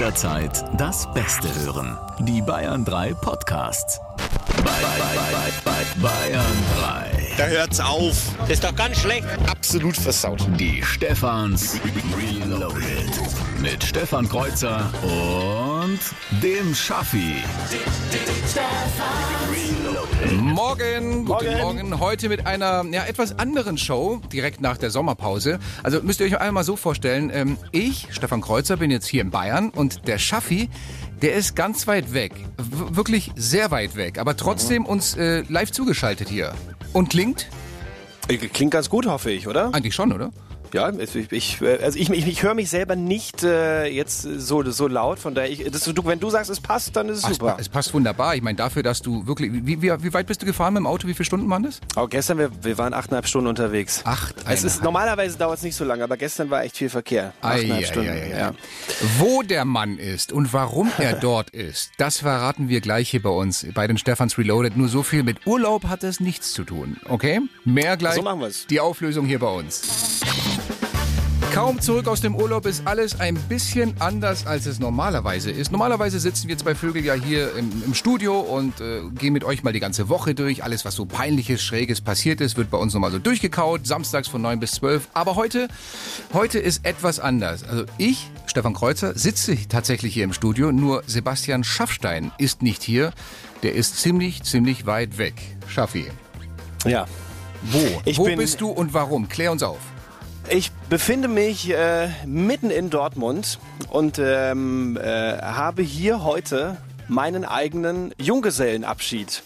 jederzeit das Beste hören. Die Bayern 3 Podcasts. Bei, bei, bei, Bayern 3. Da hört's auf. Das ist doch ganz schlecht. Absolut versaut. Die Stefans Reloaded. Mit Stefan Kreuzer und dem Schaffi. Morgen, guten Morgen. Heute mit einer ja, etwas anderen Show, direkt nach der Sommerpause. Also müsst ihr euch einmal so vorstellen, ähm, ich, Stefan Kreuzer, bin jetzt hier in Bayern und der Schaffi, der ist ganz weit weg. W wirklich sehr weit weg, aber trotzdem uns äh, live zugeschaltet hier. Und klingt? Klingt ganz gut, hoffe ich, oder? Eigentlich schon, oder? Ja, ich, ich, also ich, ich, ich höre mich selber nicht äh, jetzt so, so laut, von daher, ich, das, du, wenn du sagst, es passt, dann ist es Ach, super. Es passt wunderbar. Ich meine, dafür, dass du wirklich. Wie, wie, wie weit bist du gefahren mit dem Auto? Wie viele Stunden waren das? Aber gestern, wir, wir waren achteinhalb Stunden unterwegs. Acht. Es ist, normalerweise dauert es nicht so lange, aber gestern war echt viel Verkehr. Achteinhalb Ei, Stunden. ei, ei, ei. ja. Wo der Mann ist und warum er dort ist, das verraten wir gleich hier bei uns, bei den Stefans Reloaded. Nur so viel mit Urlaub hat es nichts zu tun, okay? Mehr gleich. So machen wir's. Die Auflösung hier bei uns. Kaum zurück aus dem Urlaub ist alles ein bisschen anders, als es normalerweise ist. Normalerweise sitzen wir zwei Vögel ja hier im, im Studio und äh, gehen mit euch mal die ganze Woche durch. Alles, was so peinliches, schräges passiert ist, wird bei uns nochmal so durchgekaut. Samstags von 9 bis 12. Aber heute, heute ist etwas anders. Also ich, Stefan Kreuzer, sitze tatsächlich hier im Studio. Nur Sebastian Schaffstein ist nicht hier. Der ist ziemlich, ziemlich weit weg. Schaffi, ja. wo? Ich wo bist du und warum? Klär uns auf. Ich befinde mich äh, mitten in Dortmund und ähm, äh, habe hier heute meinen eigenen Junggesellenabschied.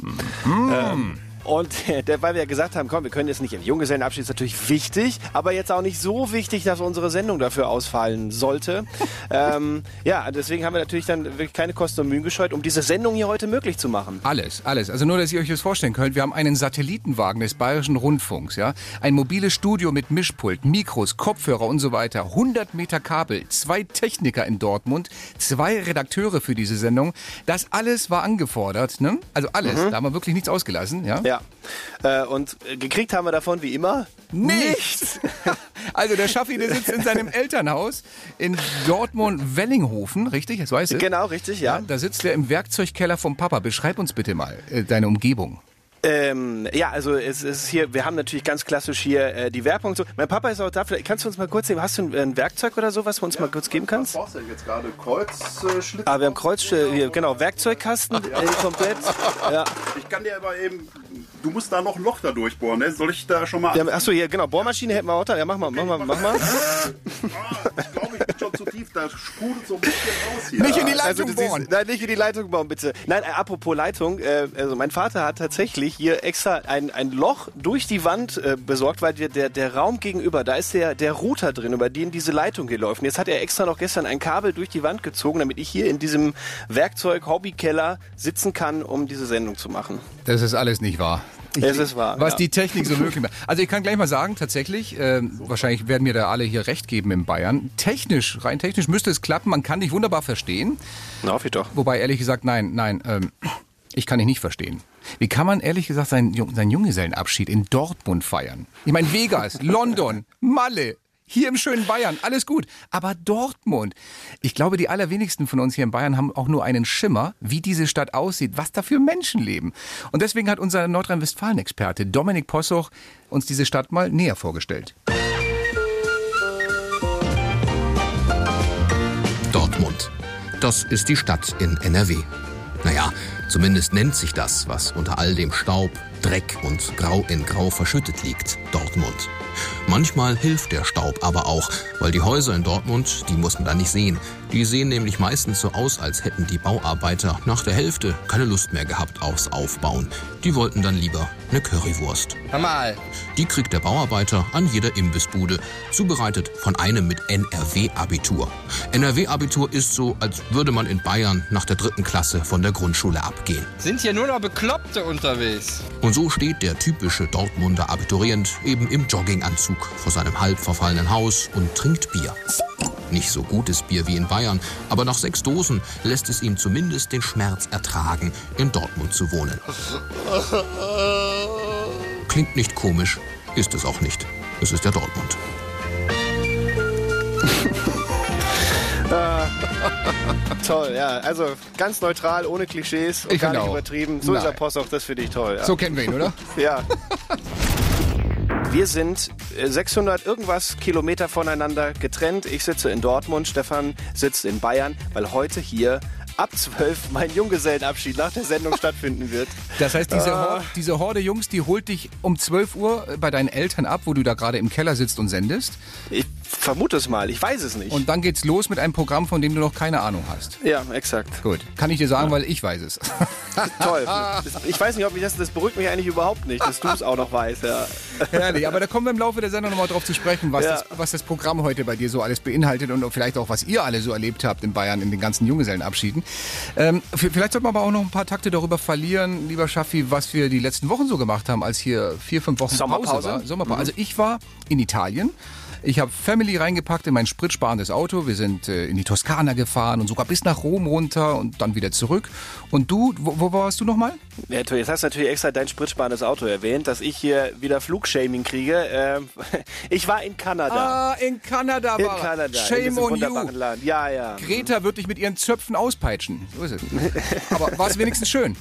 Ähm, und weil wir ja gesagt haben, komm, wir können jetzt nicht im Junggesellenabschied, ist natürlich wichtig, aber jetzt auch nicht so wichtig, dass unsere Sendung dafür ausfallen sollte. ähm, ja, deswegen haben wir natürlich dann wirklich keine Kosten und Mühen gescheut, um diese Sendung hier heute möglich zu machen. Alles, alles. Also nur, dass ihr euch das vorstellen könnt. Wir haben einen Satellitenwagen des Bayerischen Rundfunks, ja. Ein mobiles Studio mit Mischpult, Mikros, Kopfhörer und so weiter. 100 Meter Kabel, zwei Techniker in Dortmund, zwei Redakteure für diese Sendung. Das alles war angefordert, ne? Also alles. Da haben wir wirklich nichts ausgelassen, ja. Ja. Äh, und gekriegt haben wir davon wie immer Nichts! also der Schaffi, der sitzt in seinem Elternhaus in Dortmund-Wellinghofen, richtig? Das weißt du? Genau, richtig, ja. Da sitzt er im Werkzeugkeller vom Papa. Beschreib uns bitte mal äh, deine Umgebung. Ähm, ja, also es ist hier, wir haben natürlich ganz klassisch hier äh, die Werbung. So. Mein Papa ist auch da. Vielleicht kannst du uns mal kurz sehen, hast du ein, ein Werkzeug oder so, was du uns mal kurz geben kannst? Was brauchst du denn jetzt gerade? Kreuzschlitz? Ah, wir haben Kreuz, hier, genau, Werkzeugkasten, äh, komplett. Ja. Ich kann dir aber eben. Du musst da noch ein Loch da durchbohren, ne? Soll ich da schon mal. Haben, achso, hier, genau, Bohrmaschine hätten wir auch da. Ja, mach mal, mach mal, mach mal. Ah, ich glaube, ich bin schon zu tief. Da sprudelt so ein bisschen raus hier. Nicht in die Leitung Also, du bohren. siehst, nein, nicht in die Leitung bauen, bitte. Nein, äh, apropos Leitung, äh, also mein Vater hat tatsächlich hier extra ein, ein Loch durch die Wand äh, besorgt, weil wir, der, der Raum gegenüber, da ist der, der Router drin, über den diese Leitung hier läuft. Und jetzt hat er extra noch gestern ein Kabel durch die Wand gezogen, damit ich hier in diesem Werkzeug-Hobbykeller sitzen kann, um diese Sendung zu machen. Das ist alles nicht wahr. Ich, Es ist wahr, Was ja. die Technik so möglich macht. Also ich kann gleich mal sagen, tatsächlich, ähm, wahrscheinlich werden mir da alle hier recht geben in Bayern. Technisch, rein technisch müsste es klappen. Man kann dich wunderbar verstehen. Na, hoffe ich doch. Wobei ehrlich gesagt, nein, nein, ähm, ich kann dich nicht verstehen. Wie kann man ehrlich gesagt seinen, seinen Junggesellenabschied in Dortmund feiern? Ich meine Vegas, London, Malle, hier im schönen Bayern, alles gut. Aber Dortmund, ich glaube, die allerwenigsten von uns hier in Bayern haben auch nur einen Schimmer, wie diese Stadt aussieht, was da für Menschen leben. Und deswegen hat unser Nordrhein-Westfalen-Experte Dominik Possoch uns diese Stadt mal näher vorgestellt. Dortmund. Das ist die Stadt in NRW. Naja, zumindest nennt sich das, was unter all dem Staub, Dreck und Grau in Grau verschüttet liegt, Dortmund. Manchmal hilft der Staub aber auch, weil die Häuser in Dortmund, die muss man da nicht sehen. Die sehen nämlich meistens so aus, als hätten die Bauarbeiter nach der Hälfte keine Lust mehr gehabt aufs Aufbauen. Die wollten dann lieber eine Currywurst. Mal, Die kriegt der Bauarbeiter an jeder Imbissbude, zubereitet von einem mit NRW-Abitur. NRW-Abitur ist so, als würde man in Bayern nach der dritten Klasse von der Grundschule abgehen. sind hier nur noch Bekloppte unterwegs. Und so steht der typische Dortmunder Abiturient eben im Jogginganzug vor seinem halb verfallenen Haus und trinkt Bier. Nicht so gutes Bier wie in Bayern, aber nach sechs Dosen lässt es ihm zumindest den Schmerz ertragen, in Dortmund zu wohnen. Klingt nicht komisch, ist es auch nicht. Es ist ja Dortmund. Toll, ja. Also ganz neutral, ohne Klischees und Ich gar nicht auch. übertrieben. So ist Nein. der Possoch, das finde ich toll. Ja. So kennen wir ihn, oder? ja. Wir sind äh, 600 irgendwas Kilometer voneinander getrennt. Ich sitze in Dortmund, Stefan sitzt in Bayern, weil heute hier ab 12 mein Junggesellenabschied nach der Sendung stattfinden wird. Das heißt, diese, Ah. Horde, diese Horde Jungs, die holt dich um 12 Uhr bei deinen Eltern ab, wo du da gerade im Keller sitzt und sendest. Ich vermute es mal, ich weiß es nicht. Und dann geht's los mit einem Programm, von dem du noch keine Ahnung hast. ja, exakt. Gut, kann ich dir sagen, weil ich weiß es. Toll. Ich weiß nicht, ob ich das, das beruhigt mich eigentlich überhaupt nicht, dass du es auch noch weißt. Ja. Herrlich, aber da kommen wir im Laufe der Sendung nochmal drauf zu sprechen, was, Ja. das, was das Programm heute bei dir so alles beinhaltet und vielleicht auch, was ihr alle so erlebt habt in Bayern in den ganzen Junggesellenabschieden. Ähm, vielleicht sollten wir aber auch noch ein paar Takte darüber verlieren, lieber Schaffi, was wir die letzten Wochen so gemacht haben, als hier vier, fünf Wochen Sommerpause. Pause war. Sommerpause. Also ich war in Italien. Ich habe Family reingepackt in mein spritsparendes Auto. Wir sind äh, in die Toskana gefahren und sogar bis nach Rom runter und dann wieder zurück. Und du, wo, wo warst du nochmal? Ja, jetzt hast du natürlich extra dein spritsparendes Auto erwähnt, dass ich hier wieder Flugshaming kriege. Ähm, ich war in Kanada. Ah, in Kanada in war er. Kanada. in Shame on you. Land. Ja, ja. Greta wird dich mit ihren Zöpfen auspeitschen. So ist es. Aber war es wenigstens schön?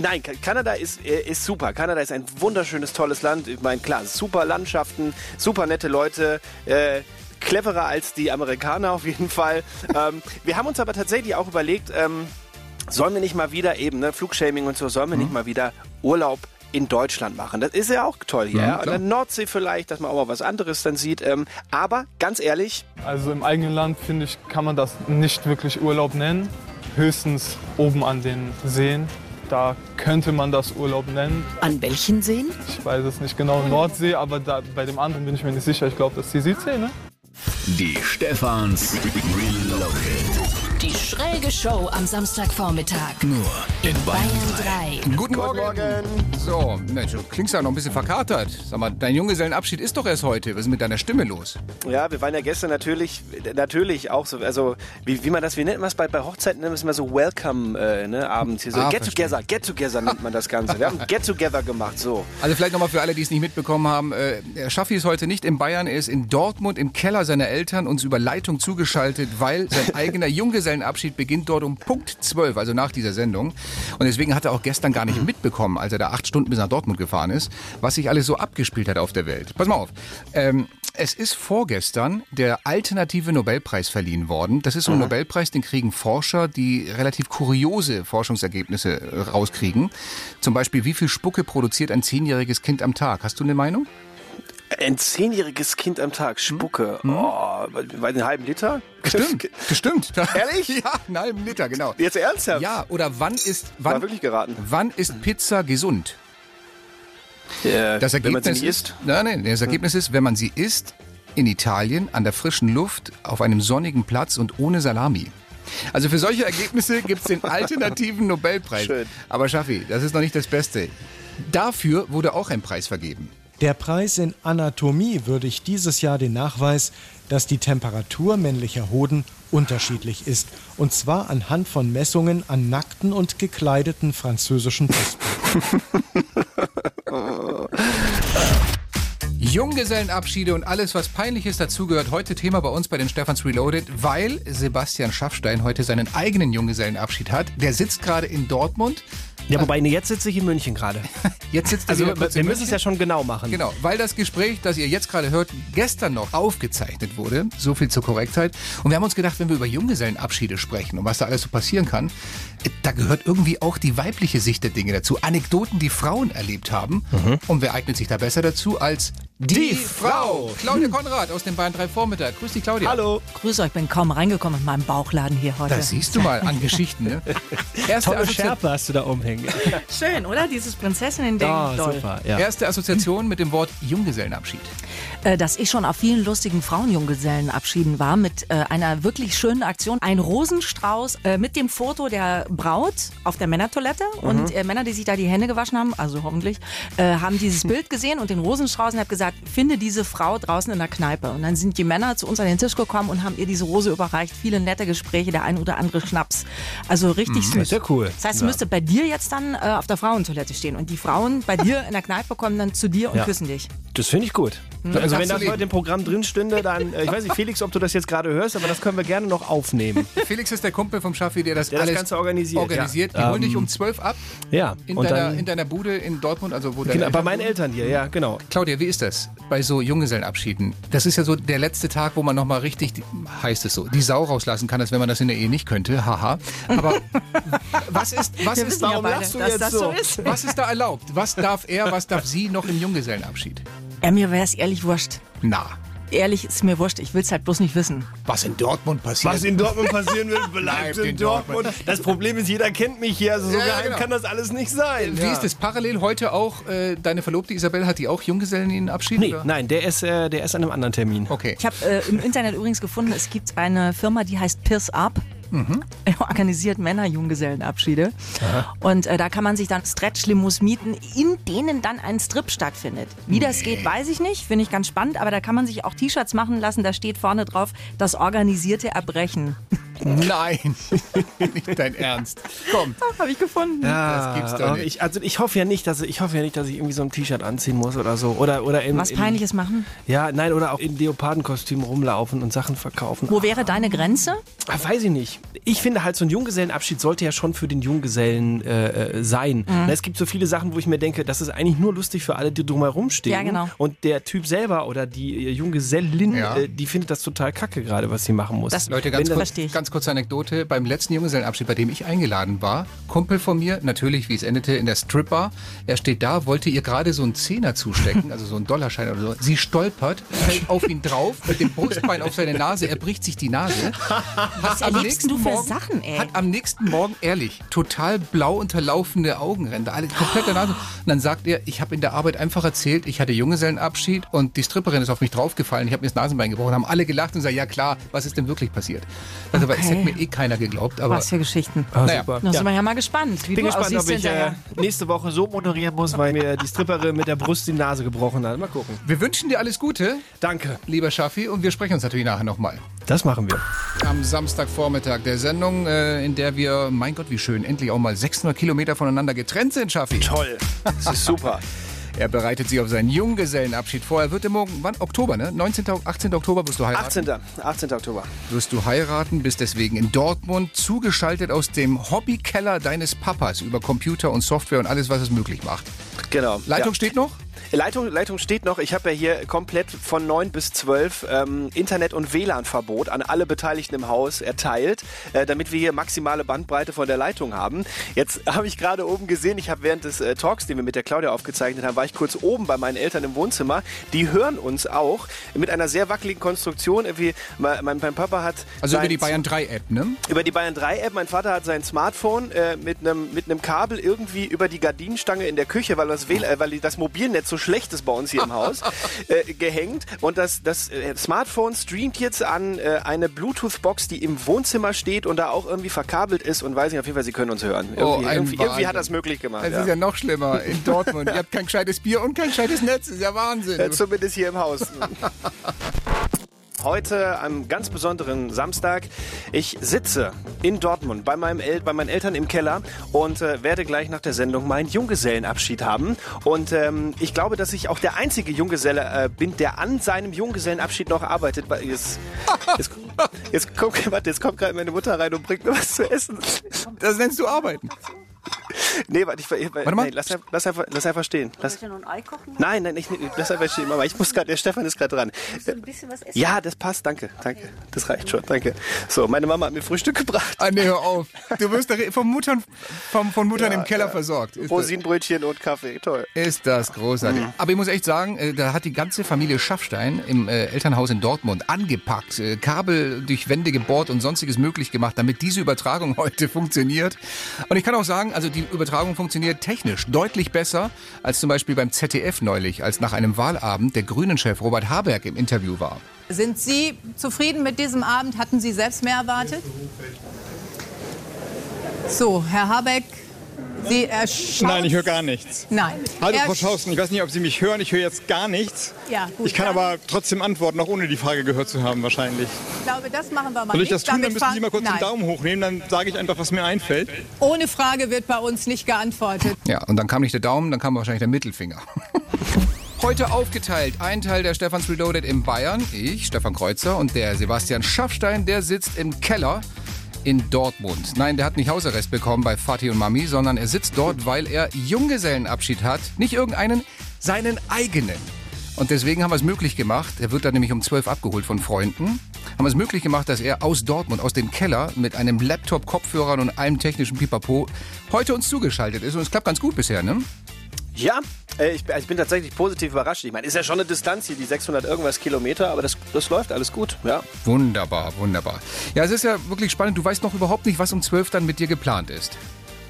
Nein, Ka- Kanada ist, äh, ist super. Kanada ist ein wunderschönes, tolles Land. Ich meine, klar, super Landschaften, super nette Leute. Äh, cleverer als die Amerikaner auf jeden Fall. ähm, wir haben uns aber tatsächlich auch überlegt, ähm, sollen wir nicht mal wieder eben, ne, Flugshaming und so, sollen wir nicht mal wieder Urlaub in Deutschland machen. Das ist ja auch toll hier. Ja, An der Nordsee vielleicht, dass man auch mal was anderes dann sieht. Ähm, aber ganz ehrlich, Also im eigenen Land, finde ich, kann man das nicht wirklich Urlaub nennen. Höchstens oben an den Seen. Da könnte man das Urlaub nennen. An welchen Seen? Ich weiß es nicht genau, Nordsee, aber da, bei dem anderen bin ich mir nicht sicher. Ich glaube, das ist die Südsee, ne? Die Stefans Reloaded. Die schräge Show am Samstagvormittag. Nur in Bayern Bayern 3. Guten Morgen. So, Mensch, du klingst ja noch ein bisschen verkatert. Sag mal, dein Junggesellenabschied ist doch erst heute. Was ist mit deiner Stimme los? Ja, wir waren ja gestern natürlich, natürlich auch so, also wie, wie man das, wie nennt man es bei, bei Hochzeiten, nennt man es mal so Welcome äh, ne, abends hier so. Ah, get verstehe. Together, Get Together nennt man das Ganze. Wir haben Get Together gemacht, so. Also vielleicht nochmal für alle, die es nicht mitbekommen haben. Äh, Schaffi ist heute nicht in Bayern, er ist in Dortmund im Keller seiner Eltern uns über Leitung zugeschaltet, weil sein eigener Junggesellenabschied beginnt dort um Punkt 12, also nach dieser Sendung. Und deswegen hat er auch gestern gar nicht mitbekommen, als er da acht Stunden bis nach Dortmund gefahren ist, was sich alles so abgespielt hat auf der Welt. Pass mal auf. Ähm, es ist vorgestern der alternative Nobelpreis verliehen worden. Das ist so ein Nobelpreis, den kriegen Forscher, die relativ kuriose Forschungsergebnisse äh, rauskriegen. Zum Beispiel, wie viel Spucke produziert ein zehnjähriges Kind am Tag? Hast du eine Meinung? Ein zehnjähriges Kind am Tag, Spucke. Oh, bei einen halben Liter? Stimmt, gestimmt. Ehrlich? Ja, einen halben Liter, genau. Jetzt ernsthaft? Ja, oder wann ist, War wann, wirklich geraten. wann ist Pizza gesund? Äh, Das wenn man Ergebnis sie nicht ist, isst. nein, nein, das Ergebnis ist, wenn man sie isst, in Italien, an der frischen Luft, auf einem sonnigen Platz und ohne Salami. Also für solche Ergebnisse gibt's den alternativen Nobelpreis. Schön. Aber Schaffi, das ist noch nicht das Beste. Dafür wurde auch ein Preis vergeben. Der Preis in Anatomie würdigt dieses Jahr den Nachweis, dass die Temperatur männlicher Hoden unterschiedlich ist. Und zwar anhand von Messungen an nackten und gekleideten französischen Brustbeinen. Junggesellenabschiede und alles, was Peinliches dazugehört, heute Thema bei uns bei den Stefans Reloaded, weil Sebastian Schaffstein heute seinen eigenen Junggesellenabschied hat. Der sitzt gerade in Dortmund. Ja, wobei, nee, jetzt sitze ich in München gerade. Jetzt sitzt Also wir, müssen es ja schon genau machen. Genau, weil das Gespräch, das ihr jetzt gerade hört, gestern noch aufgezeichnet wurde. So viel zur Korrektheit. Und wir haben uns gedacht, wenn wir über Junggesellenabschiede sprechen und was da alles so passieren kann, äh, da gehört irgendwie auch die weibliche Sicht der Dinge dazu. Anekdoten, die Frauen erlebt haben. Und wer eignet sich da besser dazu als die, Frau? Claudia Konrad aus dem Bayern 3 Vormittag. Grüß dich, Claudia. Hallo. Grüß euch, ich bin kaum reingekommen mit meinem Bauchladen hier heute. Das siehst du mal an Geschichten, ne? Erste, Tolle Schärpe hast du da umhängen. Schön, oder? Dieses Prinzessinnen-Ding. Doll. super. Ja. erste Assoziation mit dem Wort Junggesellenabschied. Äh, dass ich schon auf vielen lustigen Frauenjunggesellenabschieden war mit äh, einer wirklich schönen Aktion. Ein Rosenstrauß äh, mit dem Foto der Braut auf der Männertoilette und äh, Männer, die sich da die Hände gewaschen haben, also hoffentlich, haben dieses Bild gesehen und den Rosenstrauß und habe gesagt, finde diese Frau draußen in der Kneipe. Und dann sind die Männer zu uns an den Tisch gekommen und haben ihr diese Rose überreicht. Viele nette Gespräche, der ein oder andere Schnaps. Also richtig süß. Sehr cool. Das heißt, du müsste bei dir jetzt dann äh, auf der Frauentoilette stehen und die Frauen bei dir in der Kneipe kommen dann zu dir und Ja. küssen dich. Das finde ich gut. Das Also wenn das heute im Programm drin stünde, dann, äh, ich weiß nicht, Felix, ob du das jetzt gerade hörst, aber das können wir gerne noch aufnehmen. Felix ist der Kumpel vom Schaffi, der das Der das alles Ganze organisiert, organisiert. ja. Die holen Ähm, dich um 12 ab Ja, in deiner, dann, in deiner Bude in Dortmund, also wo genau, bei meinen. Eltern hier, ja, genau. Claudia, wie ist das bei so Junggesellenabschieden? Das ist ja so der letzte Tag, wo man nochmal richtig, heißt es so, die Sau rauslassen kann, als wenn man das in der Ehe nicht könnte. Haha. Aber was ist, was Wir ist, wissen ja warum beide, lachst du jetzt das so? so ist. was ist da erlaubt? Was darf er, was darf sie noch im Junggesellenabschied? Ja, mir wäre es ehrlich wurscht. Na, Ehrlich ist mir wurscht. Ich will es halt bloß nicht wissen. was in Dortmund passiert. Was in Dortmund passieren will, Bleibt in in Dortmund. Das Problem ist, jeder kennt mich hier, also so Ja, ja, geheim genau. kann das alles nicht sein. Wie ist es parallel heute auch? Äh, deine Verlobte Isabel hat die auch Junggesellenabschied? Nee, oder? nein, der ist, äh, der ist an einem anderen Termin. Okay. Ich habe äh, im Internet übrigens gefunden, es gibt eine Firma, die heißt Pierce Up. Er organisiert Männer-Junggesellenabschiede. Und äh, da kann man sich dann Stretch-Limos mieten, in denen dann ein Strip stattfindet. Wie das geht, weiß ich nicht. Finde ich ganz spannend. Aber da kann man sich auch T-Shirts machen lassen. Da steht vorne drauf, das organisierte Erbrechen. Nein, nicht dein Ernst. Komm, Habe ich gefunden. das gibt's doch nicht. Ich, also ich hoffe ja nicht, dass ich hoffe ja nicht, dass ich irgendwie so ein T-Shirt anziehen muss oder so oder oder in, Was in, Peinliches machen. Ja, nein, oder auch in Leopardenkostüm rumlaufen und Sachen verkaufen. Wo wäre deine Grenze? Ah, weiß ich nicht. Ich finde halt, so ein Junggesellenabschied sollte ja schon für den Junggesellen äh, äh, sein. Mhm. Na, Es gibt so viele Sachen, wo ich mir denke, das ist eigentlich nur lustig für alle, die drumherum stehen. Ja, genau. Und der Typ selber oder die äh, Junggesellin, Ja. äh, die findet das total kacke gerade, was sie machen muss. Das- Leute, ganz kurz, ganz kurze Anekdote. Beim letzten Junggesellenabschied, bei dem ich eingeladen war, Kumpel von mir, natürlich, wie es endete, in der Stripbar. Er steht da, wollte ihr gerade so einen Zehner zustecken, also so einen Dollarschein oder so. Sie stolpert, fällt auf ihn drauf, mit dem Brustbein auf seine Nase, er bricht sich die Nase. Was Am erlebst nächsten du für Morgen- Sachen, ey? Hat am nächsten Morgen, ehrlich, total blau unterlaufende Augenränder, alle komplette Nase. Und dann sagt er, ich habe in der Arbeit einfach erzählt, ich hatte Junggesellenabschied und die Stripperin ist auf mich draufgefallen, ich habe mir das Nasenbein gebrochen, haben alle gelacht und gesagt, ja klar, was ist denn wirklich passiert? Also, aber es Okay. hätte mir eh keiner geglaubt, aber Was für Geschichten. Ah, naja. super. Da sind wir ja mal gespannt, wie bin du gespannt, ob ich äh, nächste Woche so moderieren muss, weil mir die Stripperin mit der Brust die Nase gebrochen hat. Mal gucken. wir wünschen dir alles Gute, Danke. lieber Schaffi, und wir sprechen uns natürlich nachher nochmal. Das machen wir. Am Samstagvormittag der Sendung, äh, in der wir, mein Gott, wie schön, endlich auch mal 600 Kilometer voneinander getrennt sind, Schaffi. Toll. Das ist super. Er bereitet sich auf seinen Junggesellenabschied vor. Er wird im Morgen, wann? Oktober, ne? 19. 18. Oktober wirst du heiraten. 18. 18. Oktober. Wirst du heiraten, bist deswegen in Dortmund zugeschaltet aus dem Hobbykeller deines Papas über Computer und Software und alles, was es möglich macht. Genau. Leitung Ja. steht noch? Leitung, Leitung steht noch. Ich habe ja hier komplett von 9 bis 12 ähm, Internet- und WLAN-Verbot an alle Beteiligten im Haus erteilt, äh, damit wir hier maximale Bandbreite von der Leitung haben. Jetzt habe ich gerade oben gesehen, ich habe während des äh, Talks, den wir mit der Claudia aufgezeichnet haben, war ich kurz oben bei meinen Eltern im Wohnzimmer. Die hören uns auch mit einer sehr wackeligen Konstruktion. Irgendwie, mein, mein, Papa hat Also über die Bayern 3 App, ne? über die Bayern 3 App. Mein Vater hat sein Smartphone äh, mit einem mit Kabel irgendwie über die Gardinenstange in der Küche, weil das WL, äh, weil das Mobilnetz so schlecht ist bei uns hier im Haus, äh, gehängt. Und das das äh, Smartphone streamt jetzt an äh, eine Bluetooth-Box, die im Wohnzimmer steht und da auch irgendwie verkabelt ist. Und weiß nicht, auf jeden Fall, Sie können uns hören. Irgendwie, Oh, irgendwie, irgendwie hat das möglich gemacht. Das ja. ist ja noch schlimmer in Dortmund. Ihr habt kein gescheites Bier und kein gescheites Netz. Das ist ja Wahnsinn. Zumindest hier im Haus. Heute, am ganz besonderen Samstag, ich sitze in Dortmund bei, meinem El bei meinen Eltern im Keller und äh, werde gleich nach der Sendung meinen Junggesellenabschied haben. Und ähm, ich glaube, dass ich auch der einzige Junggeselle äh, bin, der an seinem Junggesellenabschied noch arbeitet. Weil Jetzt, jetzt, jetzt kommt, warte, jetzt kommt gerade meine Mutter rein und bringt mir was zu essen. Das nennst du arbeiten. Nee, warte, ich, ich, Warte mal. Nee, lass, einfach- lass, einfach, lass einfach stehen. Lass, Soll ich noch ein Ei kochen? nein, nein, ich, lass einfach stehen, Mama. Ich muss gerade, der Stefan ist gerade dran. Ein bisschen was essen? Ja, das passt, danke, danke. Das reicht schon, danke. So, meine Mama hat mir Frühstück gebracht. Ah, nee, hör auf. Du wirst von Muttern, von, von Muttern im Keller versorgt. Ist das, Rosinenbrötchen und Kaffee, toll. ist das großartig. Aber ich muss echt sagen, äh, da hat die ganze Familie Schaffstein im äh, Elternhaus in Dortmund angepackt, äh, Kabel durch Wände gebohrt und sonstiges möglich gemacht, damit diese Übertragung heute funktioniert. Und ich kann auch sagen, also die Übertragung funktioniert technisch deutlich besser als zum Beispiel beim ZDF neulich, als nach einem Wahlabend der Grünen-Chef Robert Habeck im Interview war. Sind Sie zufrieden mit diesem Abend? Hatten Sie selbst mehr erwartet? So, Herr Habeck, Sie erschauen. Nein, ich höre gar nichts. Nein. Hallo Frau Schausten, ich weiß nicht, ob Sie mich hören, ich höre jetzt gar nichts. Ja, gut. Ich kann dann- aber trotzdem antworten, auch ohne die Frage gehört zu haben wahrscheinlich. Ich glaube, das machen wir mal Soll ich nicht. das tun, dann Damit müssen Sie mal kurz Nein. den Daumen hochnehmen, dann sage ich einfach, was mir einfällt. Ohne Frage wird bei uns nicht geantwortet. Ja, und dann kam nicht der Daumen, dann kam wahrscheinlich der Mittelfinger. Heute aufgeteilt. Ein Teil der Stefans Reloaded in Bayern, ich, Stefan Kreuzer, und der Sebastian Schaffstein, der sitzt im Keller in Dortmund. Nein, der hat nicht Hausarrest bekommen bei Fatih und Mami, sondern er sitzt dort, weil er Junggesellenabschied hat. Nicht irgendeinen, seinen eigenen. Und deswegen haben wir es möglich gemacht, er wird dann nämlich um 12 abgeholt von Freunden, haben wir es möglich gemacht, dass er aus Dortmund, aus dem Keller mit einem Laptop, Kopfhörern und allem technischen Pipapo heute uns zugeschaltet ist. Und es klappt ganz gut bisher, ne? Ja, äh, ich, ich bin tatsächlich positiv überrascht. Ich meine, ist ja schon eine Distanz hier, die 600 irgendwas Kilometer, aber das, das läuft alles gut, ja. Wunderbar, wunderbar. Ja, es ist ja wirklich spannend. Du weißt noch überhaupt nicht, was um 12 dann mit dir geplant ist.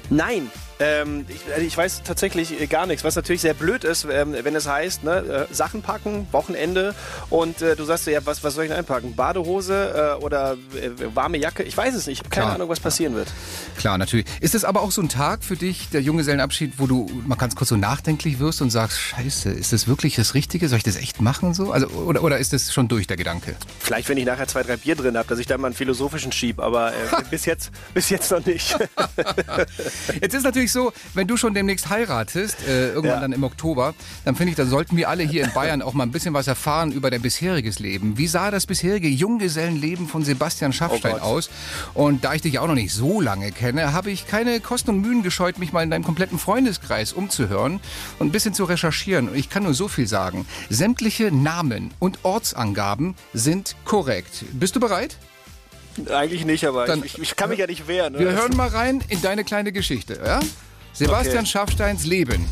Nein, ähm, ich, also ich weiß tatsächlich äh, gar nichts, was natürlich sehr blöd ist, ähm, wenn es heißt, ne, äh, Sachen packen, Wochenende und äh, du sagst, ja, was, was soll ich denn einpacken? Badehose äh, oder äh, warme Jacke? Ich weiß es nicht, ich habe keine Klar. Ahnung, was passieren wird. Klar, natürlich. Ist es aber auch so ein Tag für dich, der Junggesellenabschied, wo du mal ganz kurz so nachdenklich wirst und sagst, scheiße, ist das wirklich das Richtige? Soll ich das echt machen so? Also, oder, oder ist das schon durch der Gedanke? Vielleicht, wenn ich nachher zwei, drei Bier drin habe, dass ich da mal einen philosophischen schieb, aber äh, bis, jetzt, bis jetzt noch nicht. Jetzt ist natürlich so, wenn du schon demnächst heiratest, äh, irgendwann Ja. dann im Oktober, dann finde ich, dann sollten wir alle hier in Bayern auch mal ein bisschen was erfahren über dein bisheriges Leben. Wie sah das bisherige Junggesellenleben von Sebastian Schaffstein Oh aus? Und da ich dich ja auch noch nicht so lange kenne, habe ich keine Kosten und Mühen gescheut, mich mal in deinem kompletten Freundeskreis umzuhören und ein bisschen zu recherchieren. Und ich kann nur so viel sagen. Sämtliche Namen und Ortsangaben sind korrekt. Bist du bereit? Eigentlich nicht, aber Dann- ich, ich kann mich ja nicht wehren. Ne? Wir hören mal rein in deine kleine Geschichte. Ja? Sebastian Okay. Schaffsteins Leben.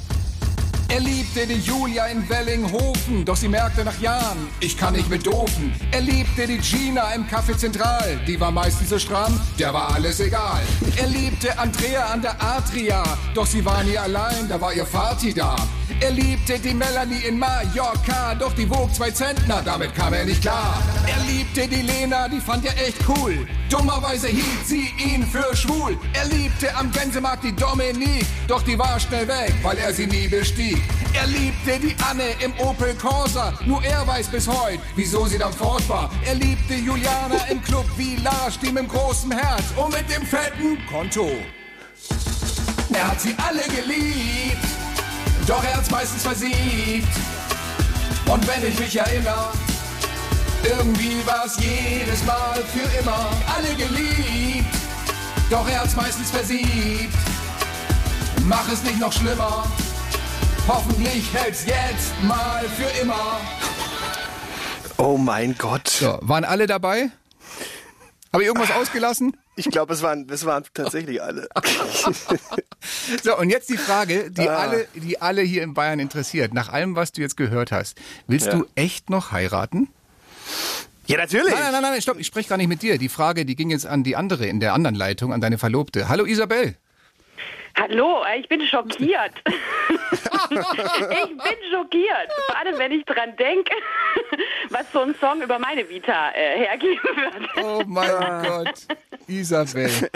Er liebte die Julia in Wellinghofen, doch sie merkte nach Jahren, ich kann nicht mit Doofen. Er liebte die Gina im Café Zentral, die war meistens so stramm, der war alles egal. Er liebte Andrea an der Adria, doch sie war nie allein, da war ihr Vati da. Er liebte die Melanie in Mallorca, doch die wog zwei Zentner, damit kam er nicht klar. Er liebte die Lena, die fand er echt cool. Dummerweise hielt sie ihn für schwul. Er liebte am Gänsemarkt die Dominique, doch die war schnell weg, weil er sie nie bestieg. Er liebte die Anne im Opel Corsa, nur er weiß bis heute, wieso sie dann fort war. Er liebte Juliana im Club Village, die mit dem großen Herz und mit dem fetten Konto. Er hat sie alle geliebt, doch er hat's meistens versiebt. Und wenn ich mich erinnere, irgendwie war's jedes Mal für immer alle geliebt. Doch er hat's meistens versiebt. Mach es nicht noch schlimmer. Hoffentlich hält's jetzt mal für immer. Oh mein Gott. So, waren alle dabei? Habe ich irgendwas ausgelassen? Ich glaube, es waren, es waren tatsächlich alle. So, und jetzt die Frage, die, Ah. alle, die alle hier in Bayern interessiert. Nach allem, was du jetzt gehört hast, willst Ja. du echt noch heiraten? Ja, natürlich. Nein, nein, nein, nein, stopp, ich spreche gar nicht mit dir. Die Frage, die ging jetzt an die andere in der anderen Leitung, an deine Verlobte. Hallo Isabel. Hallo, ich bin schockiert. ich bin schockiert. Vor allem, wenn ich dran denke, was so ein Song über meine Vita äh, hergeben wird. Oh mein Gott. Isabel.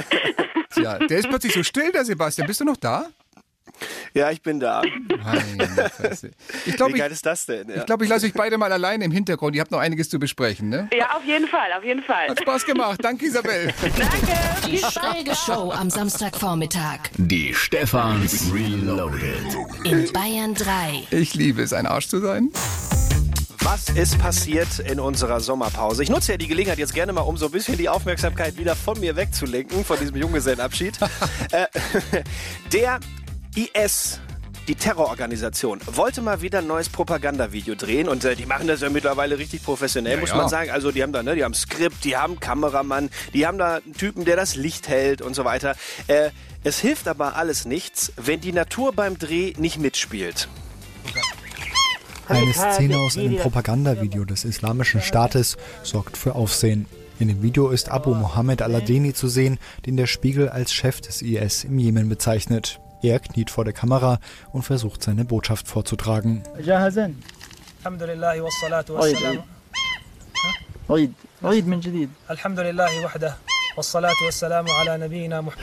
Tja, der ist plötzlich so still, der Sebastian. Bist du noch da? Ja, ich bin da. Meine Fresse. Ich glaube, Wie ich, geil ist das denn? Ja. ich, glaub, ich lasse euch beide mal alleine im Hintergrund. Ihr habt noch einiges zu besprechen, ne? Ja, auf jeden Fall, auf jeden Fall. Hat Spaß gemacht. Danke, Isabel. Danke. Die schräge Show am Samstagvormittag Die Stefans Reloaded. in Bayern 3. Ich liebe es, ein Arsch zu sein. Was ist passiert in unserer Sommerpause? Ich nutze ja die Gelegenheit jetzt gerne mal, um so ein bisschen die Aufmerksamkeit wieder von mir wegzulenken, von diesem Junggesellenabschied. äh, der IS, die Terrororganisation, wollte mal wieder ein neues Propagandavideo drehen und äh, die machen das ja mittlerweile richtig professionell, Ja, muss ja. man sagen. Also die haben da, ne, die haben Skript, die haben Kameramann, die haben da einen Typen, der das Licht hält und so weiter. Äh, es hilft aber alles nichts, wenn die Natur beim Dreh nicht mitspielt. Eine Szene aus einem Propagandavideo des Islamischen Staates sorgt für Aufsehen. In dem Video ist Abu Mohammed al-Adeni zu sehen, den der Spiegel als Chef des IS im Jemen bezeichnet. Er kniet vor der Kamera und versucht seine Botschaft vorzutragen.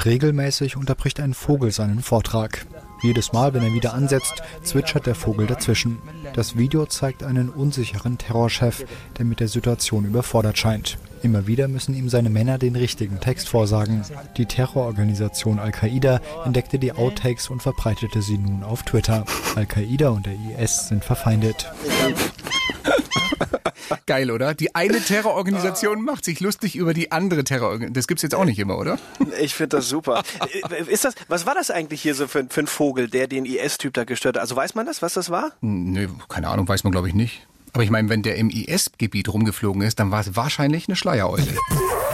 Regelmäßig unterbricht ein Vogel seinen Vortrag. Jedes Mal, wenn er wieder ansetzt, zwitschert der Vogel dazwischen. Das Video zeigt einen unsicheren Terrorchef, der mit der Situation überfordert scheint. Immer wieder müssen ihm seine Männer den richtigen Text vorsagen. Die Terrororganisation Al-Qaida entdeckte die Outtakes und verbreitete sie nun auf Twitter. Al-Qaida und der IS sind verfeindet. Geil, oder? Die eine Terrororganisation macht sich lustig über die andere Terrororganisation. Das gibt's jetzt auch nicht immer, oder? Ich finde das super. Ist das, was war das eigentlich hier so für, für ein Vogel, der den IS-Typ da gestört hat? Also weiß man das, was das war? Nö, keine Ahnung, weiß man glaube ich nicht. Aber ich meine, wenn der im IS-Gebiet rumgeflogen ist, dann war es wahrscheinlich eine Schleiereule.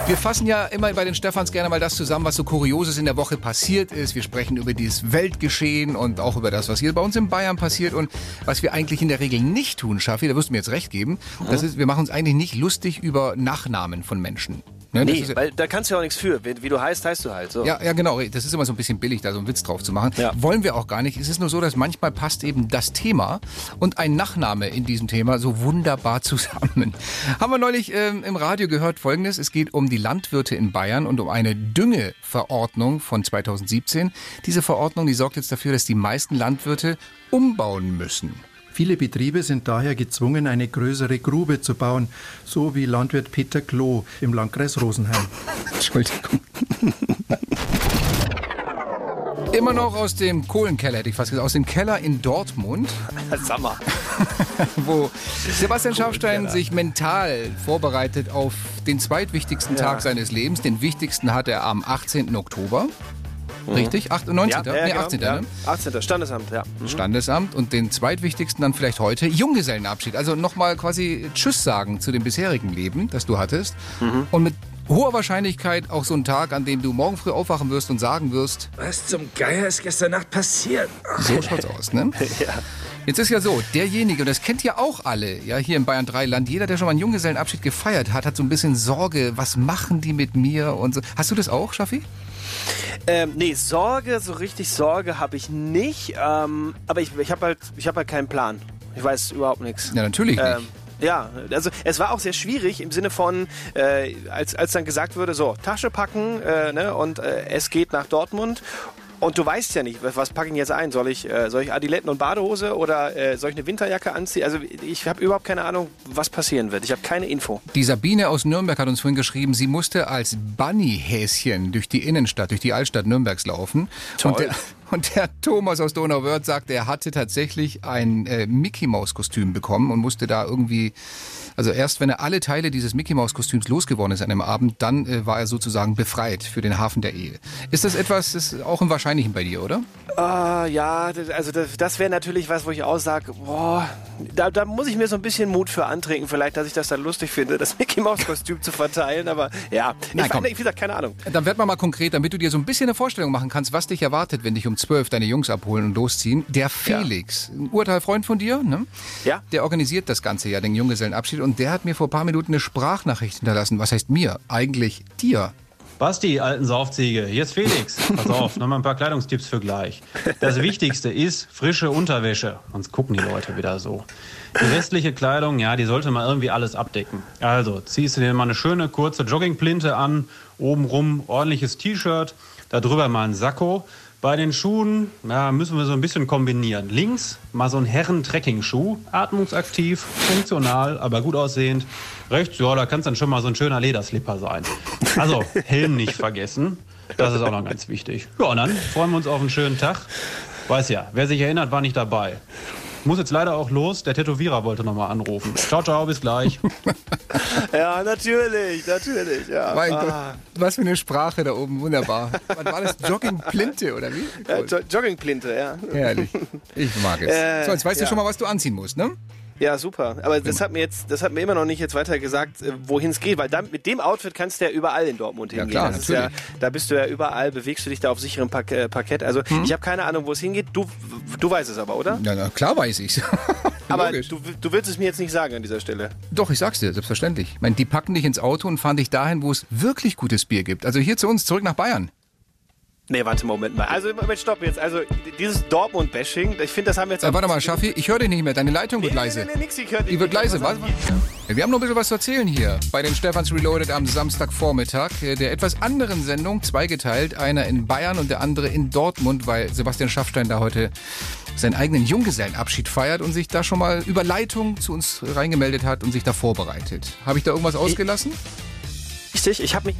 Wir fassen ja immer bei den Stefans gerne mal das zusammen, was so Kurioses in der Woche passiert ist. Wir sprechen über dieses Weltgeschehen und auch über das, was hier bei uns in Bayern passiert und was wir eigentlich in der Regel nicht tun, Schaffi, da wirst du mir jetzt recht geben. Das ist, wir machen uns eigentlich nicht lustig über Nachnamen von Menschen. Ne, nee, ja- weil da kannst du ja auch nichts für. Wie, wie du heißt, heißt du halt. So. Ja, ja, genau. Das ist immer so ein bisschen billig, da so einen Witz drauf zu machen. Wollen wir auch gar nicht. Es ist nur so, dass manchmal passt eben das Thema und ein Nachname in diesem Thema so wunderbar zusammen. Haben wir neulich ähm, im Radio gehört Folgendes. Es geht um die Landwirte in Bayern und um eine Düngeverordnung von 2017. Diese Verordnung, die sorgt jetzt dafür, dass die meisten Landwirte umbauen müssen. Viele Betriebe sind daher gezwungen, eine größere Grube zu bauen, so wie Landwirt Peter Klo im Landkreis Rosenheim. Entschuldigung. Immer noch aus dem Kohlenkeller, hätte ich fast gesagt, aus dem Keller in Dortmund. Sommer. wo Sebastian Schafstein sich mental vorbereitet auf den zweitwichtigsten Ja. Tag seines Lebens. Den wichtigsten hat er am 18. Oktober. Richtig? 8, 19. Ja, ja, nee, genau. 18. Ja. Ne? 18. Standesamt, ja. Mhm. Standesamt und den zweitwichtigsten dann vielleicht heute Junggesellenabschied. Also nochmal quasi Tschüss sagen zu dem bisherigen Leben, das du hattest. Mhm. Und mit hoher Wahrscheinlichkeit auch so ein Tag, an dem du morgen früh aufwachen wirst und sagen wirst, Was zum Geier ist gestern Nacht passiert? so schaut's aus, ne? Jetzt ist ja so, derjenige, und das kennt ja auch alle, ja, hier in Bayern 3 Land, jeder, der schon mal einen Junggesellenabschied gefeiert hat, hat so ein bisschen Sorge, was machen die mit mir und so. Hast du das auch, Schaffi? Ähm, nee, Sorge, so richtig Sorge habe ich nicht. Ähm, aber ich, ich habe halt, ich hab halt keinen Plan. Ich weiß überhaupt nichts. Ja, natürlich nicht. Ähm, ja, also es war auch sehr schwierig im Sinne von, äh, als, als dann gesagt wurde, so, Tasche packen äh, ne, und äh, es geht nach Dortmund. Und du weißt ja nicht, was, packe ich jetzt ein? Soll ich, äh, soll ich Adiletten und Badehose oder äh, soll ich eine Winterjacke anziehen? Also ich habe überhaupt keine Ahnung, was passieren wird. Ich habe keine Info. Die Sabine aus Nürnberg hat uns vorhin geschrieben, sie musste als Bunny-Häschen durch die Innenstadt, durch die Altstadt Nürnbergs laufen. Toll. Und der, und der Thomas aus Donauwörth sagt, er hatte tatsächlich ein äh, Mickey-Maus-Kostüm bekommen und musste da irgendwie, also erst wenn er alle Teile dieses Mickey-Maus-Kostüms losgeworden ist an einem Abend, dann äh, war er sozusagen befreit für den Hafen der Ehe. Ist das etwas, das ist auch im Wahrscheinlichen bei dir, oder? Ah, ja, das, also das, das wäre natürlich was, wo ich auch sage, boah, da, da muss ich mir so ein bisschen Mut für antrinken, vielleicht, dass ich das dann lustig finde, das Mickey Maus Kostüm zu verteilen, aber ja, Nein, ich, komm. wie gesagt, keine Ahnung. Dann werd mal mal konkret, damit du dir so ein bisschen eine Vorstellung machen kannst, was dich erwartet, wenn dich um zwölf deine Jungs abholen und losziehen. Der Felix, ein Urteilfreund von dir, ne? Ja. Der organisiert das Ganze ja, den Junggesellenabschied. Und der hat mir vor ein paar Minuten eine Sprachnachricht hinterlassen. Was heißt mir? Eigentlich dir. Basti, alten Saufziege, hier ist Felix. Pass auf, nochmal ein paar Kleidungstipps für gleich. Das Wichtigste ist frische Unterwäsche, sonst gucken die Leute wieder so. Die restliche Kleidung, ja, die sollte mal irgendwie alles abdecken. Also, ziehst du dir mal eine schöne kurze Joggingplinte an, obenrum ordentliches T-Shirt, darüber mal ein Sakko. Bei den Schuhen ja, müssen wir so ein bisschen kombinieren. Links mal so ein Herren-Trekking-Schuh, atmungsaktiv, funktional, aber gut aussehend. Rechts, ja, da kann es dann schon mal so ein schöner Lederslipper sein. Also, Helm nicht vergessen. Das ist auch noch ganz wichtig. Ja, und dann freuen wir uns auf einen schönen Tag. Weiß ja, wer sich erinnert, war nicht dabei. Muss jetzt leider auch los. Der Tätowierer wollte nochmal anrufen. Ciao, ciao, bis gleich. Ja, natürlich, natürlich, ja. Mein Ah. Gott, was für eine Sprache da oben, wunderbar. Was war das? Joggingplinte oder wie? Ja, Jo- Joggingplinte, ja. Herrlich. Ich mag es. Äh, so, jetzt weißt ja. du schon mal, was du anziehen musst, ne? Ja, super. Aber das hat mir jetzt, das hat mir immer noch nicht jetzt weiter gesagt, äh, wohin es geht, weil dann, mit dem Outfit kannst du ja überall in Dortmund Ja, hingehen. klar, das ist ja, natürlich. da bist du ja überall, bewegst du dich da auf sicherem Park äh, Parkett. Also Mhm. ich habe keine Ahnung, wo es hingeht. Du, du weißt es aber, oder? Ja, na, klar weiß ich's. Aber Logisch. du, du willst es mir jetzt nicht sagen an dieser Stelle. Doch, ich sag's dir, selbstverständlich. Ich meine, die packen dich ins Auto und fahren dich dahin, wo es wirklich gutes Bier gibt. Also hier zu uns, zurück nach Bayern. Nee, warte, Moment mal. Also, Moment, stopp jetzt. Also, dieses Dortmund-Bashing, ich finde, das haben wir jetzt... Äh, warte mal, Schaffi, ich höre dich nicht mehr. Deine Leitung wird leise. Nee, nee, nix, ich hör, Die wird leise, was? Wir haben noch ein bisschen was zu erzählen hier bei den Stefans Reloaded am Samstagvormittag. äh, Der etwas anderen Sendung, zweigeteilt. Einer in Bayern und der andere in Dortmund, weil Sebastian Schaffstein da heute seinen eigenen Junggesellenabschied feiert und sich da schon mal über Leitung zu uns reingemeldet hat und sich da vorbereitet. Habe ich da irgendwas ausgelassen? Richtig, ich habe mich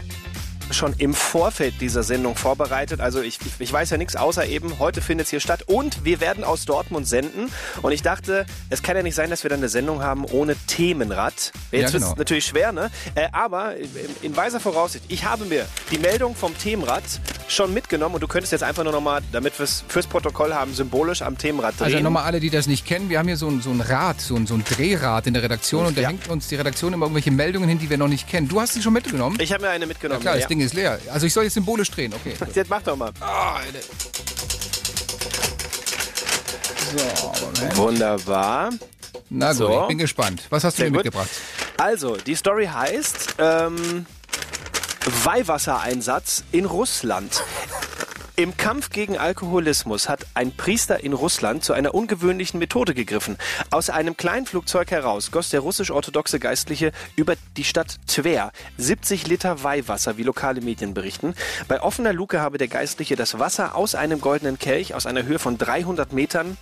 schon im Vorfeld dieser Sendung vorbereitet. Also ich, ich, weiß ja nichts außer eben, heute findet es hier statt und wir werden aus Dortmund senden. Und ich dachte, es kann ja nicht sein, dass wir dann eine Sendung haben ohne Themenrad. Jetzt Ja, wird genau. es natürlich schwer, ne? Äh, aber in, in weiser Voraussicht, ich habe mir die Meldung vom Themenrad schon mitgenommen und du könntest jetzt einfach nur nochmal, damit wir es fürs Protokoll haben, symbolisch am Themenrad drehen. Also nochmal alle, die das nicht kennen, wir haben hier so ein, so ein Rad, so ein, so ein Drehrad in der Redaktion und da hängt uns die Redaktion immer irgendwelche Meldungen hin, die wir noch nicht kennen. Du hast sie schon mitgenommen? Ich habe mir eine Ja mitgenommen. klar, das ja. Ding ist leer. Also ich soll jetzt symbolisch drehen, okay. Jetzt mach doch mal. Wunderbar. Na gut, So. ich bin gespannt. Was hast du mir gut. mitgebracht? Also, die Story heißt ähm, Weihwassereinsatz in Russland. Im Kampf gegen Alkoholismus hat ein Priester in Russland zu einer ungewöhnlichen Methode gegriffen. Aus einem kleinen Flugzeug heraus goss der russisch-orthodoxe Geistliche über die Stadt Twer 70 Liter Weihwasser, wie lokale Medien berichten. Bei offener Luke habe der Geistliche das Wasser aus einem goldenen Kelch aus einer Höhe von 300 Metern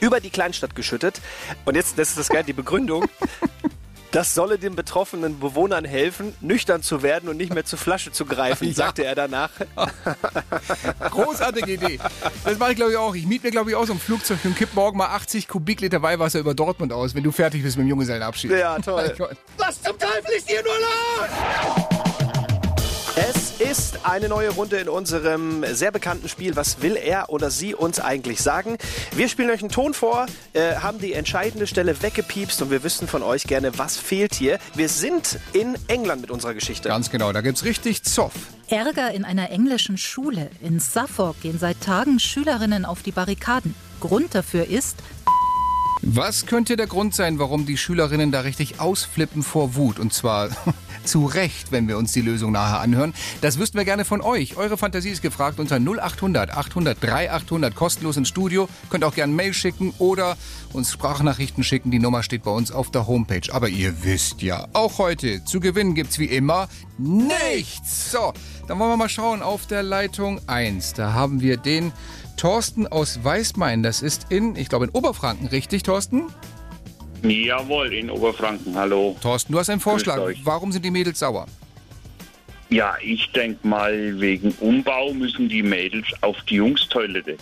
über die Kleinstadt geschüttet. Und jetzt, das ist das geil, die Begründung. Das solle den betroffenen Bewohnern helfen, nüchtern zu werden und nicht mehr zur Flasche zu greifen, Ja. sagte er danach. Großartige Idee. Das mache ich glaube ich auch. Ich miete mir glaube ich auch so ein Flugzeug und kipp morgen mal 80 Kubikliter Weihwasser über Dortmund aus, wenn du fertig bist mit dem Junggesellenabschied. Ja, toll. Was zum Teufel ist hier nur los? Es ist eine neue Runde in unserem sehr bekannten Spiel. Was will er oder sie uns eigentlich sagen? Wir spielen euch einen Ton vor, äh, haben die entscheidende Stelle weggepiepst und wir wissen von euch gerne, was fehlt hier. Wir sind in England mit unserer Geschichte. Ganz genau, da gibt's richtig Zoff. Ärger in einer englischen Schule. In Suffolk gehen seit Tagen Schülerinnen auf die Barrikaden. Grund dafür ist, Was könnte der Grund sein, warum die Schülerinnen da richtig ausflippen vor Wut? Und zwar zu Recht, wenn wir uns die Lösung nachher anhören. Das wüssten wir gerne von euch. Eure Fantasie ist gefragt unter 0800 800 3800 kostenlos ins Studio. Könnt auch gerne Mail schicken oder uns Sprachnachrichten schicken. Die Nummer steht bei uns auf der Homepage. Aber ihr wisst ja, auch heute zu gewinnen gibt's wie immer nichts. So, dann wollen wir mal schauen auf der Leitung 1. Da haben wir den Thorsten aus Weißmain. Das ist in, ich glaube, in Oberfranken, richtig, Thorsten? Jawohl, in Oberfranken, hallo. Thorsten, du hast einen Vorschlag. Warum sind die Mädels sauer? Ja, ich denke mal, wegen Umbau müssen die Mädels auf die Jungstoilette.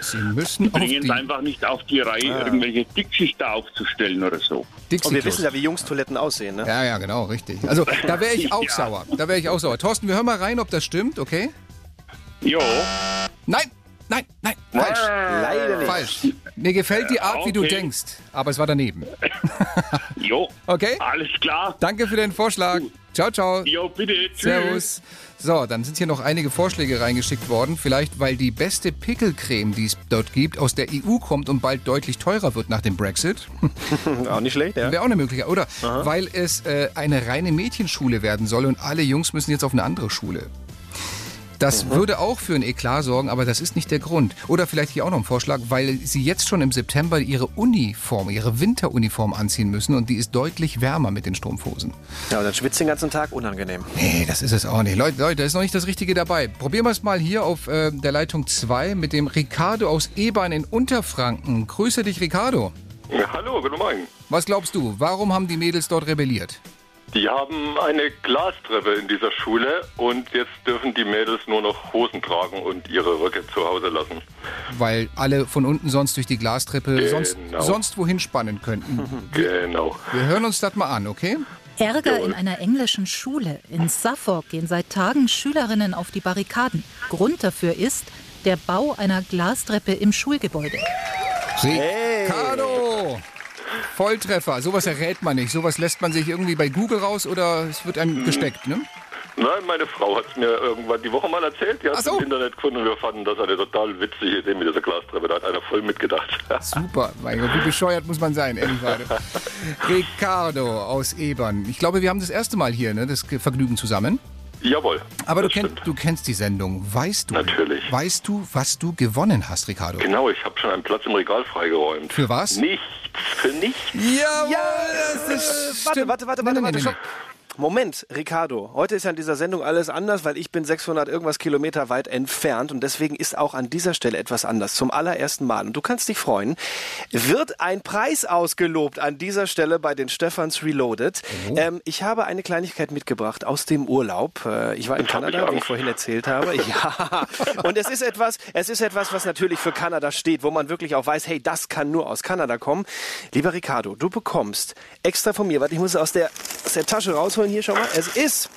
Sie müssen Die bringen es einfach nicht auf die Reihe, Ah. irgendwelche Dixies da aufzustellen oder so. Und wir wissen ja, wie Jungstoiletten aussehen, ne? Ja, ja, genau, richtig. Also, da wäre ich auch Ja. sauer. Da wäre ich auch sauer. Thorsten, wir hören mal rein, ob das stimmt, okay? Jo. Nein, nein, nein, falsch. Leider nicht. Falsch. Mir gefällt die Art, wie du Okay. denkst, aber es war daneben. Jo. Okay? Alles klar. Danke für den Vorschlag. Ciao, ciao. Jo, bitte. Tschüss. Servus. So, dann sind hier noch einige Vorschläge reingeschickt worden. Vielleicht, weil die beste Pickelcreme, die es dort gibt, aus der EU kommt und bald deutlich teurer wird nach dem Brexit. Auch nicht schlecht, ja. Wäre auch eine Möglichkeit. Oder weil es äh, eine reine Mädchenschule werden soll und alle Jungs müssen jetzt auf eine andere Schule. Das würde auch für ein Eklat sorgen, aber das ist nicht der Grund. Oder vielleicht hier auch noch ein Vorschlag, weil sie jetzt schon im September ihre Uniform, ihre Winteruniform anziehen müssen und die ist deutlich wärmer mit den Strumpfhosen. Ja, und dann schwitzt den ganzen Tag unangenehm. Nee, das ist es auch nicht. Leute, Leute, da ist noch nicht das Richtige dabei. Probieren wir es mal hier auf äh, der Leitung 2 mit dem Ricardo aus Ebern in Unterfranken. Grüße dich, Ricardo. Ja, hallo, guten Morgen. Was glaubst du, warum haben die Mädels dort rebelliert? Die haben eine Glastreppe in dieser Schule und jetzt dürfen die Mädels nur noch Hosen tragen und ihre Röcke zu Hause lassen. Weil alle von unten sonst durch die Glastreppe Genau. sonst, sonst wohin spannen könnten. Genau. Wir hören uns das mal an, okay? Ärger in einer englischen Schule. In Suffolk gehen seit Tagen Schülerinnen auf die Barrikaden. Grund dafür ist der Bau einer Glastreppe im Schulgebäude. Ricardo! Volltreffer. Sowas errät man nicht. Sowas lässt man sich irgendwie bei Google raus oder es wird einem gesteckt, ne? Nein, meine Frau hat es mir irgendwann die Woche mal erzählt. Die hat es im Internet gefunden und wir fanden das eine total witzige Idee mit dieser Glastreppe. Da hat einer voll mitgedacht. Super. Mein Gott, wie bescheuert muss man sein, gerade. Ricardo aus Ebern. Ich glaube, wir haben das erste Mal hier, ne, das Vergnügen zusammen. Jawohl. Aber du, kenn, du kennst die Sendung. Weißt du? Natürlich. Weißt du, was du gewonnen hast, Ricardo? Genau, ich habe schon einen Platz im Regal freigeräumt. Für was? Nichts, für nichts. Ja, das ist warte, warte, warte, warte, warte. Moment, Ricardo, heute ist ja in dieser Sendung alles anders, weil ich bin 600 irgendwas Kilometer weit entfernt und deswegen ist auch an dieser Stelle etwas anders. Zum allerersten Mal. Und du kannst dich freuen, wird ein Preis ausgelobt an dieser Stelle bei den Stephans Reloaded. Oh. Ähm, ich habe eine Kleinigkeit mitgebracht aus dem Urlaub. Äh, ich war in ich Kanada, wie ich vorhin erzählt habe. Ja. Und es ist etwas, es ist etwas, was natürlich für Kanada steht, wo man wirklich auch weiß, hey, das kann nur aus Kanada kommen. Lieber Ricardo, du bekommst extra von mir, warte, ich muss es aus der, aus der Tasche rausholen hier schon mal. Es ist,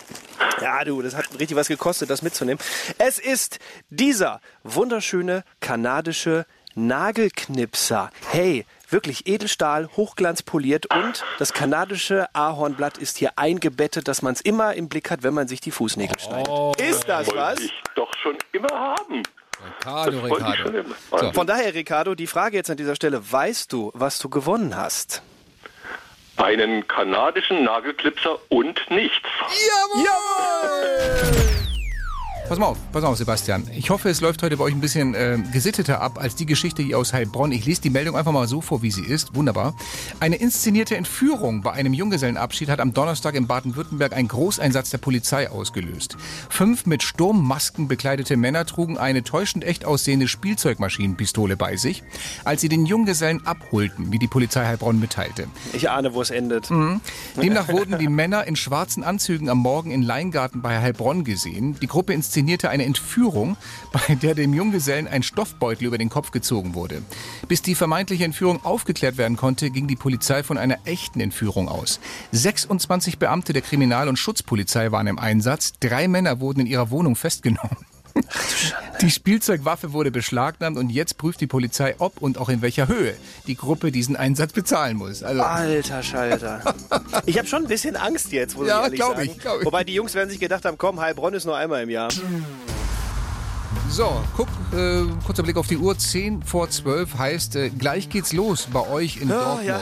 ja du, das hat richtig was gekostet, das mitzunehmen. Es ist dieser wunderschöne kanadische Nagelknipser. Hey, wirklich Edelstahl, hochglanzpoliert und das kanadische Ahornblatt ist hier eingebettet, dass man es immer im Blick hat, wenn man sich die Fußnägel schneidet. Ist das Wollte was? ich doch schon immer haben. Ricardo, Das wollte ich Ricardo. schon immer. So, von daher, Ricardo, die Frage jetzt an dieser Stelle, weißt du, was du gewonnen hast? Einen kanadischen Nagelklipser und nichts. Pass mal auf, pass mal auf, Sebastian. Ich hoffe, es läuft heute bei euch ein bisschen äh, gesitteter ab als die Geschichte hier aus Heilbronn. Ich lese die Meldung einfach mal so vor, wie sie ist. Wunderbar. Eine inszenierte Entführung bei einem Junggesellenabschied hat am Donnerstag in Baden-Württemberg einen Großeinsatz der Polizei ausgelöst. Fünf mit Sturmmasken bekleidete Männer trugen eine täuschend echt aussehende Spielzeugmaschinenpistole bei sich, als sie den Junggesellen abholten, wie die Polizei Heilbronn mitteilte. Ich ahne, wo es endet. Mhm. Demnach wurden die Männer in schwarzen Anzügen am Morgen in Leingarten bei Heilbronn gesehen. Die Gruppe inszenierte eine Entführung, bei der dem Junggesellen ein Stoffbeutel über den Kopf gezogen wurde. Bis die vermeintliche Entführung aufgeklärt werden konnte, ging die Polizei von einer echten Entführung aus. 26 Beamte der Kriminal- und Schutzpolizei waren im Einsatz. Drei Männer wurden in ihrer Wohnung festgenommen. Die Spielzeugwaffe wurde beschlagnahmt und jetzt prüft die Polizei, ob und auch in welcher Höhe die Gruppe diesen Einsatz bezahlen muss. Also Alter Schalter. Ich habe schon ein bisschen Angst jetzt, muss Ja, ich ehrlich sagen. ich, ich. Wobei die Jungs werden sich gedacht haben, komm, Heilbronn ist nur einmal im Jahr. So, guck, äh, kurzer Blick auf die Uhr. 10 vor 12 heißt, äh, gleich geht's los bei euch in Ja, Dortmund. ja.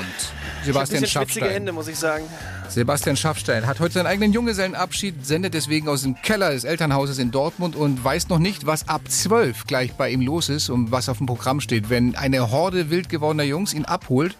Sebastian ich hab ein bisschen schwitzige Schaffstein. Hände, muss ich sagen. Sebastian Schaffstein hat heute seinen eigenen Junggesellenabschied, sendet deswegen aus dem Keller des Elternhauses in Dortmund und weiß noch nicht, was ab 12 gleich bei ihm los ist und was auf dem Programm steht, wenn eine Horde wild gewordener Jungs ihn abholt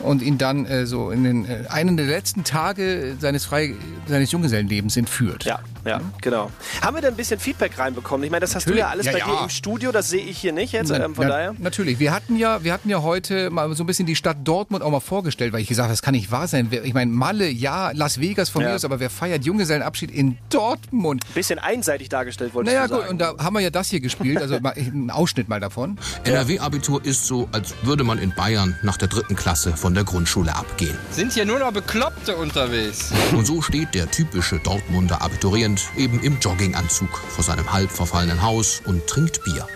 und ihn dann äh, so in den, äh, einen der letzten Tage seines, Frei seines Junggesellenlebens entführt. Ja, ja, genau. Haben wir denn ein bisschen Feedback reinbekommen? Ich meine, das hast du ja alles Ja, bei ja. dir im Studio, das sehe ich hier nicht jetzt, Na- ähm, von na- daher. Natürlich. Wir hatten ja, wir hatten ja heute mal so ein bisschen die Stadt Dortmund auch mal vorgestellt, weil ich gesagt habe, das kann nicht wahr sein. Wer- Ich meine, Malle, ja, Las Vegas von Ja. mir aus, aber wer feiert Junggesellenabschied in Dortmund? Bisschen einseitig dargestellt, wollte Naja, ich gut, und da haben wir ja das hier gespielt, also mal, ein Ausschnitt mal davon. NRW-Abitur ist so, als würde man in Bayern nach der dritten Klasse von der Grundschule abgehen. Sind hier nur noch Bekloppte unterwegs? Und so steht der typische Dortmunder Abiturient eben im Jogginganzug vor seinem halb verfallenen Haus und trinkt Bier.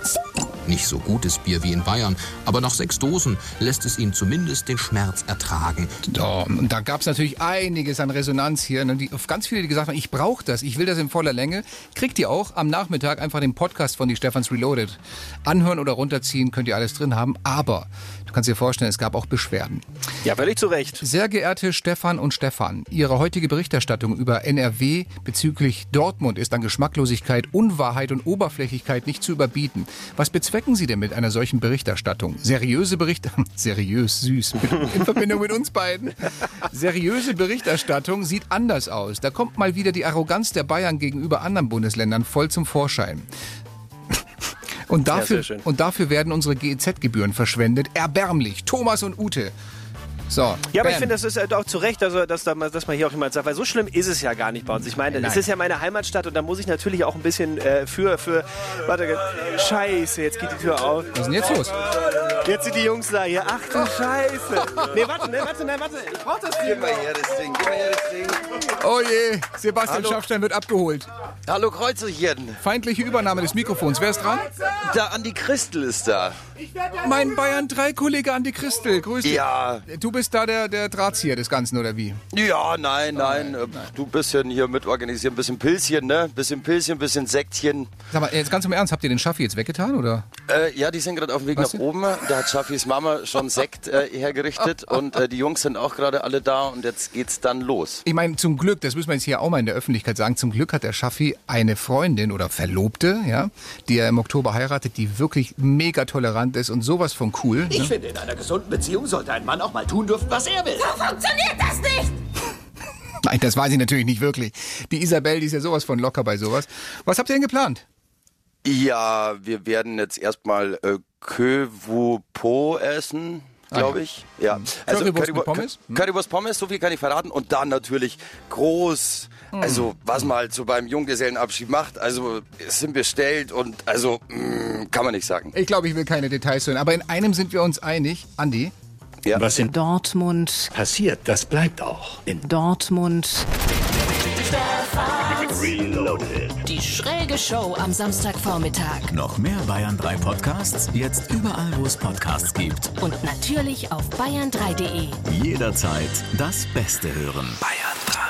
Nicht so gutes Bier wie in Bayern, aber nach sechs Dosen lässt es ihn zumindest den Schmerz ertragen. Und da gab es natürlich einiges an Resonanz hier. Ne? Die, ganz viele, die gesagt haben, ich brauche das, ich will das in voller Länge. Kriegt ihr auch am Nachmittag einfach den Podcast von die Stefans Reloaded. Anhören oder runterziehen, könnt ihr alles drin haben. Aber kannst dir vorstellen, es gab auch Beschwerden. Ja, völlig zu Recht. Sehr geehrte Stefan und Stefan, Ihre heutige Berichterstattung über NRW bezüglich Dortmund ist an Geschmacklosigkeit, Unwahrheit und Oberflächlichkeit nicht zu überbieten. Was bezwecken Sie denn mit einer solchen Berichterstattung? Seriöse Bericht seriös süß in Verbindung mit uns beiden. Seriöse Berichterstattung sieht anders aus. Da kommt mal wieder die Arroganz der Bayern gegenüber anderen Bundesländern voll zum Vorschein. Und Ja, dafür, schön. und dafür werden unsere GEZ-Gebühren verschwendet. Erbärmlich. Thomas und Ute. So, Ja, aber ich finde, das ist halt auch zu Recht, also, dass, da, dass man hier auch jemand sagt, weil so schlimm ist es ja gar nicht bei uns. Ich meine, Nein. es ist ja meine Heimatstadt und da muss ich natürlich auch ein bisschen äh, für, für, warte, Scheiße, jetzt geht die Tür auf. Was ist denn jetzt los? Jetzt sind die Jungs da hier, ach du Scheiße. Nee, warte, nee, warte, nein, warte, ich brauch das Ding. Gib mal her das Ding, gib mal her das Ding. Oh je, Sebastian Hallo. Schaffstein wird abgeholt. Hallo Kreuzerchen. Feindliche Übernahme des Mikrofons. Wer ist dran? Der Andi Christel ist da. Mein Bayern 3 Kollege Andi Christel. Grüß dich. Ja. Du bist da der, der Drahtzieher des Ganzen, oder wie? Ja, nein, nein. äh, Du bisschen hier mitorganisieren, bisschen Pilzchen, ne? Bisschen Pilzchen, bisschen Sektchen. Sag mal, jetzt ganz im Ernst, habt ihr den Schaffi jetzt weggetan, oder? Äh, ja, die sind gerade auf dem Weg Was nach oben. Da hat Schafis Mama schon Sekt äh, hergerichtet und äh, die Jungs sind auch gerade alle da und jetzt geht's dann los. Ich meine, zum Glück, das müssen wir jetzt hier auch mal in der Öffentlichkeit sagen, zum Glück hat der Schaffi eine Freundin oder Verlobte, ja, die er im Oktober heiratet, die wirklich mega tolerant ist und sowas von cool. Ich ne? finde, in einer gesunden Beziehung sollte ein Mann auch mal tun dürfen, was er will. So funktioniert das nicht! Nein, das weiß ich natürlich nicht wirklich. Die Isabel, die ist ja sowas von locker bei sowas. Was habt ihr denn geplant? Ja, wir werden jetzt erstmal äh, Queue vous Po essen. Glaube ich. Ja. Also Currywurst mit Currywu- Pommes? Cur- Currywurst Pommes, so viel kann ich verraten. Und dann natürlich groß. Also, was man halt so beim Junggesellenabschied macht. Also, es sind bestellt und also, mh, kann man nicht sagen. Ich glaube, ich will keine Details hören, aber in einem sind wir uns einig. Andi? Ja. Was in Dortmund, passiert, das bleibt auch. In Dortmund. Die schräge Show am Samstagvormittag. Noch mehr Bayern 3 Podcasts jetzt überall, wo es Podcasts gibt. Und natürlich auf bayern3.de. Jederzeit das Beste hören. Bayern